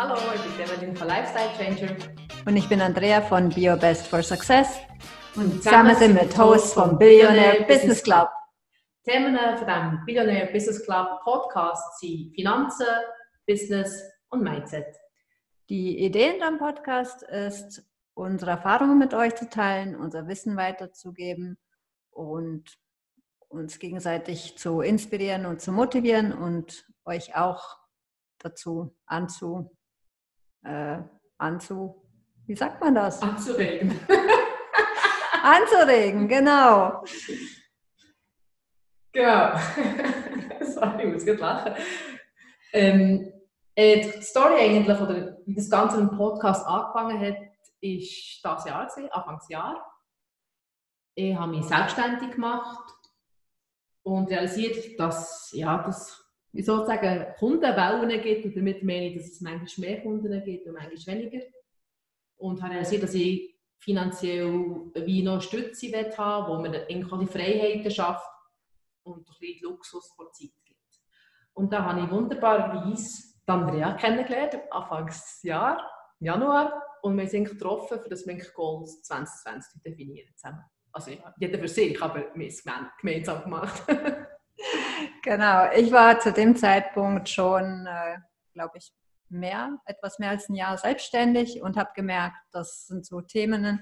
Hallo, ich bin Evelyn von Lifestyle Changer. Und ich bin Andrea von BioBest for Success. Und zusammen sind wir Hosts vom Billionaire Business Club. Themen von dem Billionaire Business Club Podcast sind Finanzen, Business und Mindset. Die Idee in dem Podcast ist, unsere Erfahrungen mit euch zu teilen, unser Wissen weiterzugeben und uns gegenseitig zu inspirieren und zu motivieren und euch auch dazu anzu, äh, anzu, wie sagt man das? Anzuregen. Anzuregen, genau. Genau. Sorry, ich muss gerade lachen. Ähm, äh, die Story eigentlich, oder wie das Ganze im Podcast angefangen hat, ist das Jahr, Anfangsjahr. Ich habe mich selbstständig gemacht und realisiert, dass ja, das wie sozusagen Kundenwellen gibt und damit meine ich, dass es manchmal mehr Kunden gibt und manchmal weniger. Und habe realisiert, dass ich finanziell wie noch Stütze haben wo man irgendwie Freiheiten schafft und ein bisschen Luxus vor Zeit gibt. Und da habe ich wunderbarerweise Andrea kennengelernt, Anfangsjahr, Januar, und wir sind getroffen, für das wir Goals 2020 definieren zusammen. Also jeder für sich, aber wir haben es gemeinsam gemacht. genau, ich war zu dem Zeitpunkt schon, äh, glaube ich, mehr, etwas mehr als ein Jahr selbstständig und habe gemerkt, das sind so Themen,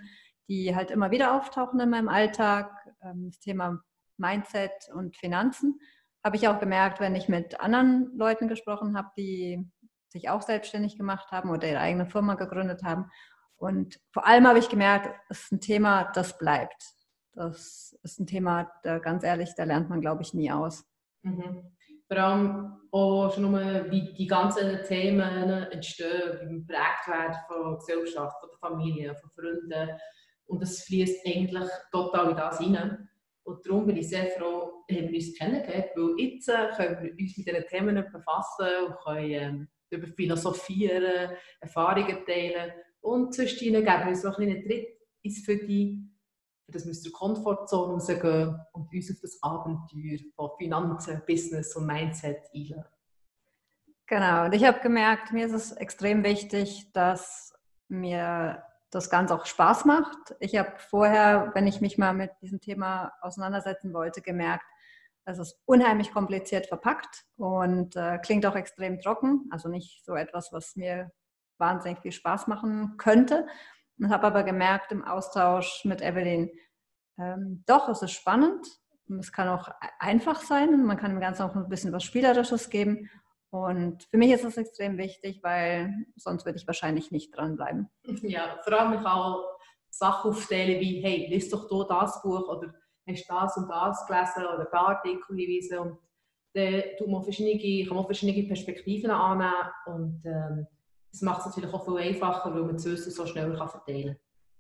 die halt immer wieder auftauchen in meinem Alltag. Ähm, das Thema Mindset und Finanzen habe ich auch gemerkt, wenn ich mit anderen Leuten gesprochen habe, die sich auch selbstständig gemacht haben oder ihre eigene Firma gegründet haben. Und vor allem habe ich gemerkt, es ist ein Thema, das bleibt. Das ist ein Thema, da, ganz ehrlich, da lernt man, glaube ich, nie aus. Mhm. Vor allem auch schon nur, wie die ganzen Themen entstehen, wie man prägt wird von der Gesellschaft, von der Familie, von Freunden. Und das fließt eigentlich total in das hinein. Und darum bin ich sehr froh, haben wir uns kennengelernt, weil jetzt äh, können wir uns mit diesen Themen befassen und können ähm, über philosophieren, Erfahrungen teilen und zwischen ihnen geben wir uns noch einen Tritt ins für dass wir aus der Komfortzone rausgehen und uns auf das Abenteuer von Finanzen, Business und Mindset einladen. Genau, und ich habe gemerkt, mir ist es extrem wichtig, dass mir das Ganze auch Spaß macht. Ich habe vorher, wenn ich mich mal mit diesem Thema auseinandersetzen wollte, gemerkt, es ist unheimlich kompliziert verpackt und äh, klingt auch extrem trocken. Also nicht so etwas, was mir wahnsinnig viel Spaß machen könnte. Und habe aber gemerkt im Austausch mit Evelyn, ähm, doch, es ist spannend. Es kann auch einfach sein. Man kann dem Ganzen auch ein bisschen was Spielerisches geben. Und für mich ist das extrem wichtig, weil sonst würde ich wahrscheinlich nicht dranbleiben. Ja, vor allem ich auch Sachen aufteilen wie, hey, liest doch hier das Buch oder hast das und das gelesen oder da Artikel hinweisen. Und dann man verschiedene, kann man verschiedene Perspektiven annehmen und ähm, das macht es natürlich auch viel einfacher, weil man das Wissen so schnell kann verteilen